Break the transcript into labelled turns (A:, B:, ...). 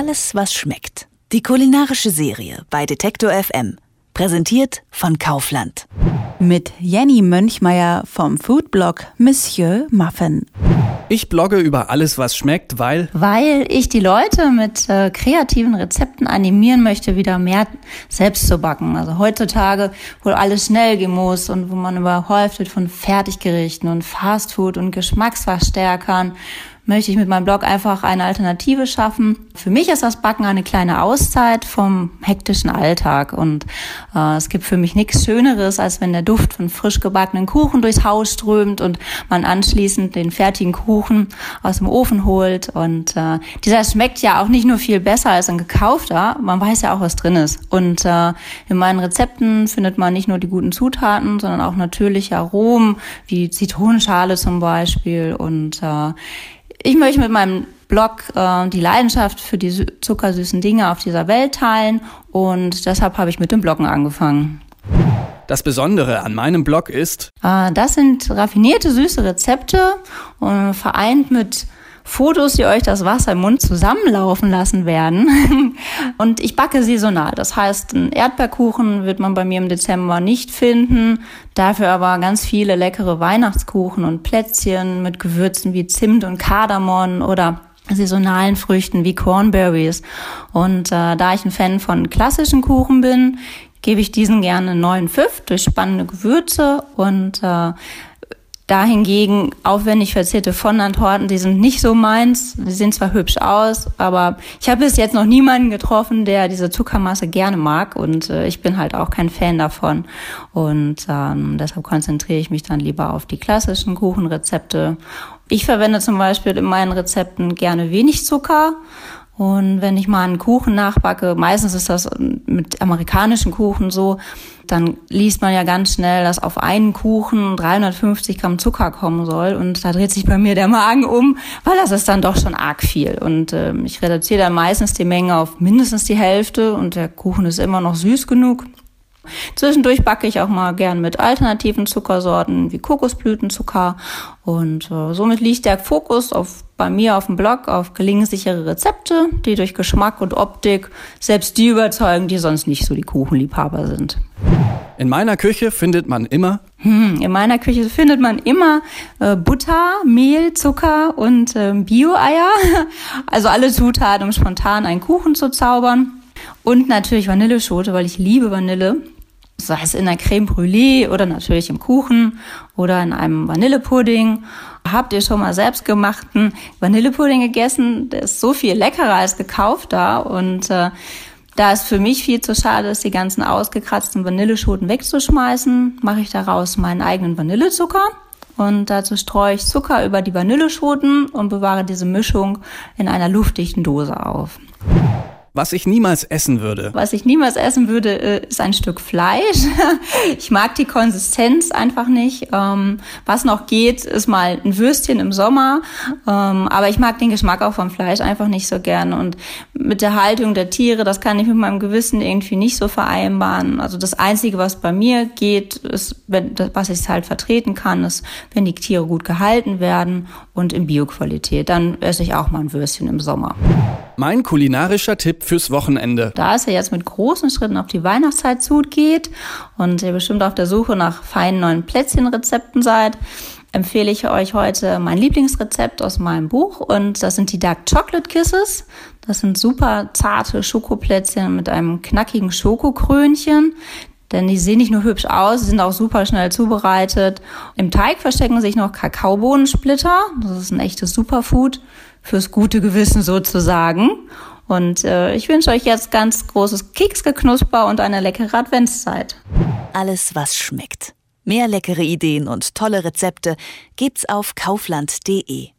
A: alles, was schmeckt. Die kulinarische Serie bei Detektor FM. Präsentiert von Kaufland.
B: Mit Jenny Mönchmeier vom Foodblog Monsieur Muffin.
C: Ich blogge über alles, was schmeckt, weil.
D: Weil ich die Leute mit äh, kreativen Rezepten animieren möchte, wieder mehr selbst zu backen. Also heutzutage, wo alles schnell gehen muss und wo man überhäuft wird von Fertiggerichten und Fastfood und Geschmacksverstärkern möchte ich mit meinem Blog einfach eine Alternative schaffen. Für mich ist das Backen eine kleine Auszeit vom hektischen Alltag. Und äh, es gibt für mich nichts Schöneres, als wenn der Duft von frisch gebackenen Kuchen durchs Haus strömt und man anschließend den fertigen Kuchen aus dem Ofen holt. Und äh, dieser schmeckt ja auch nicht nur viel besser als ein gekaufter, man weiß ja auch, was drin ist. Und äh, in meinen Rezepten findet man nicht nur die guten Zutaten, sondern auch natürliche Aromen wie Zitronenschale zum Beispiel. Und äh, ich möchte mit meinem Blog äh, die Leidenschaft für die zuckersüßen Dinge auf dieser Welt teilen und deshalb habe ich mit dem Bloggen angefangen.
C: Das Besondere an meinem Blog ist,
D: äh, das sind raffinierte süße Rezepte und vereint mit Fotos, die euch das Wasser im Mund zusammenlaufen lassen werden. Und ich backe saisonal. Das heißt, einen Erdbeerkuchen wird man bei mir im Dezember nicht finden. Dafür aber ganz viele leckere Weihnachtskuchen und Plätzchen mit Gewürzen wie Zimt und Kardamom oder saisonalen Früchten wie Cornberries. Und äh, da ich ein Fan von klassischen Kuchen bin, gebe ich diesen gerne einen neuen Pfiff durch spannende Gewürze und äh, Dahingegen aufwendig verzierte Fondant-Torten, die sind nicht so meins. Die sehen zwar hübsch aus, aber ich habe bis jetzt noch niemanden getroffen, der diese Zuckermasse gerne mag und äh, ich bin halt auch kein Fan davon. Und ähm, deshalb konzentriere ich mich dann lieber auf die klassischen Kuchenrezepte. Ich verwende zum Beispiel in meinen Rezepten gerne wenig Zucker und wenn ich mal einen Kuchen nachbacke, meistens ist das mit amerikanischen Kuchen so, dann liest man ja ganz schnell, dass auf einen Kuchen 350 Gramm Zucker kommen soll. Und da dreht sich bei mir der Magen um, weil das ist dann doch schon arg viel. Und äh, ich reduziere dann meistens die Menge auf mindestens die Hälfte und der Kuchen ist immer noch süß genug. Zwischendurch backe ich auch mal gern mit alternativen Zuckersorten wie Kokosblütenzucker und äh, somit liegt der Fokus auf bei mir auf dem Blog auf gelingensichere Rezepte, die durch Geschmack und Optik selbst die überzeugen, die sonst nicht so die Kuchenliebhaber sind.
C: In meiner Küche findet man immer.
D: Hm, in meiner Küche findet man immer äh, Butter, Mehl, Zucker und äh, Bio-Eier. Also alle Zutaten, um spontan einen Kuchen zu zaubern. Und natürlich Vanilleschote, weil ich liebe Vanille. Sei es in der Creme Brûlée oder natürlich im Kuchen oder in einem Vanillepudding. Habt ihr schon mal selbstgemachten Vanillepudding gegessen? Der ist so viel leckerer als gekaufter und äh, da es für mich viel zu schade ist, die ganzen ausgekratzten Vanilleschoten wegzuschmeißen, mache ich daraus meinen eigenen Vanillezucker. Und dazu streue ich Zucker über die Vanilleschoten und bewahre diese Mischung in einer luftdichten Dose auf.
C: Was ich niemals essen würde.
D: Was ich niemals essen würde, äh, ist ein Stück Fleisch. Ich mag die Konsistenz einfach nicht. Ähm, was noch geht, ist mal ein Würstchen im Sommer. Ähm, aber ich mag den Geschmack auch vom Fleisch einfach nicht so gern. Und mit der Haltung der Tiere, das kann ich mit meinem Gewissen irgendwie nicht so vereinbaren. Also das Einzige, was bei mir geht, ist, wenn, was ich halt vertreten kann, ist, wenn die Tiere gut gehalten werden und in Bioqualität. Dann esse ich auch mal ein Würstchen im Sommer.
C: Mein kulinarischer Tipp fürs Wochenende.
D: Da es ja jetzt mit großen Schritten auf die Weihnachtszeit zugeht und ihr bestimmt auf der Suche nach feinen neuen Plätzchenrezepten seid, empfehle ich euch heute mein Lieblingsrezept aus meinem Buch und das sind die Dark Chocolate Kisses. Das sind super zarte Schokoplätzchen mit einem knackigen Schokokrönchen. Denn die sehen nicht nur hübsch aus, sie sind auch super schnell zubereitet. Im Teig verstecken sich noch Kakaobohnensplitter. Das ist ein echtes Superfood fürs gute Gewissen sozusagen. Und äh, ich wünsche euch jetzt ganz großes Keksgeknusper und eine leckere Adventszeit.
A: Alles, was schmeckt. Mehr leckere Ideen und tolle Rezepte gibt's auf kaufland.de.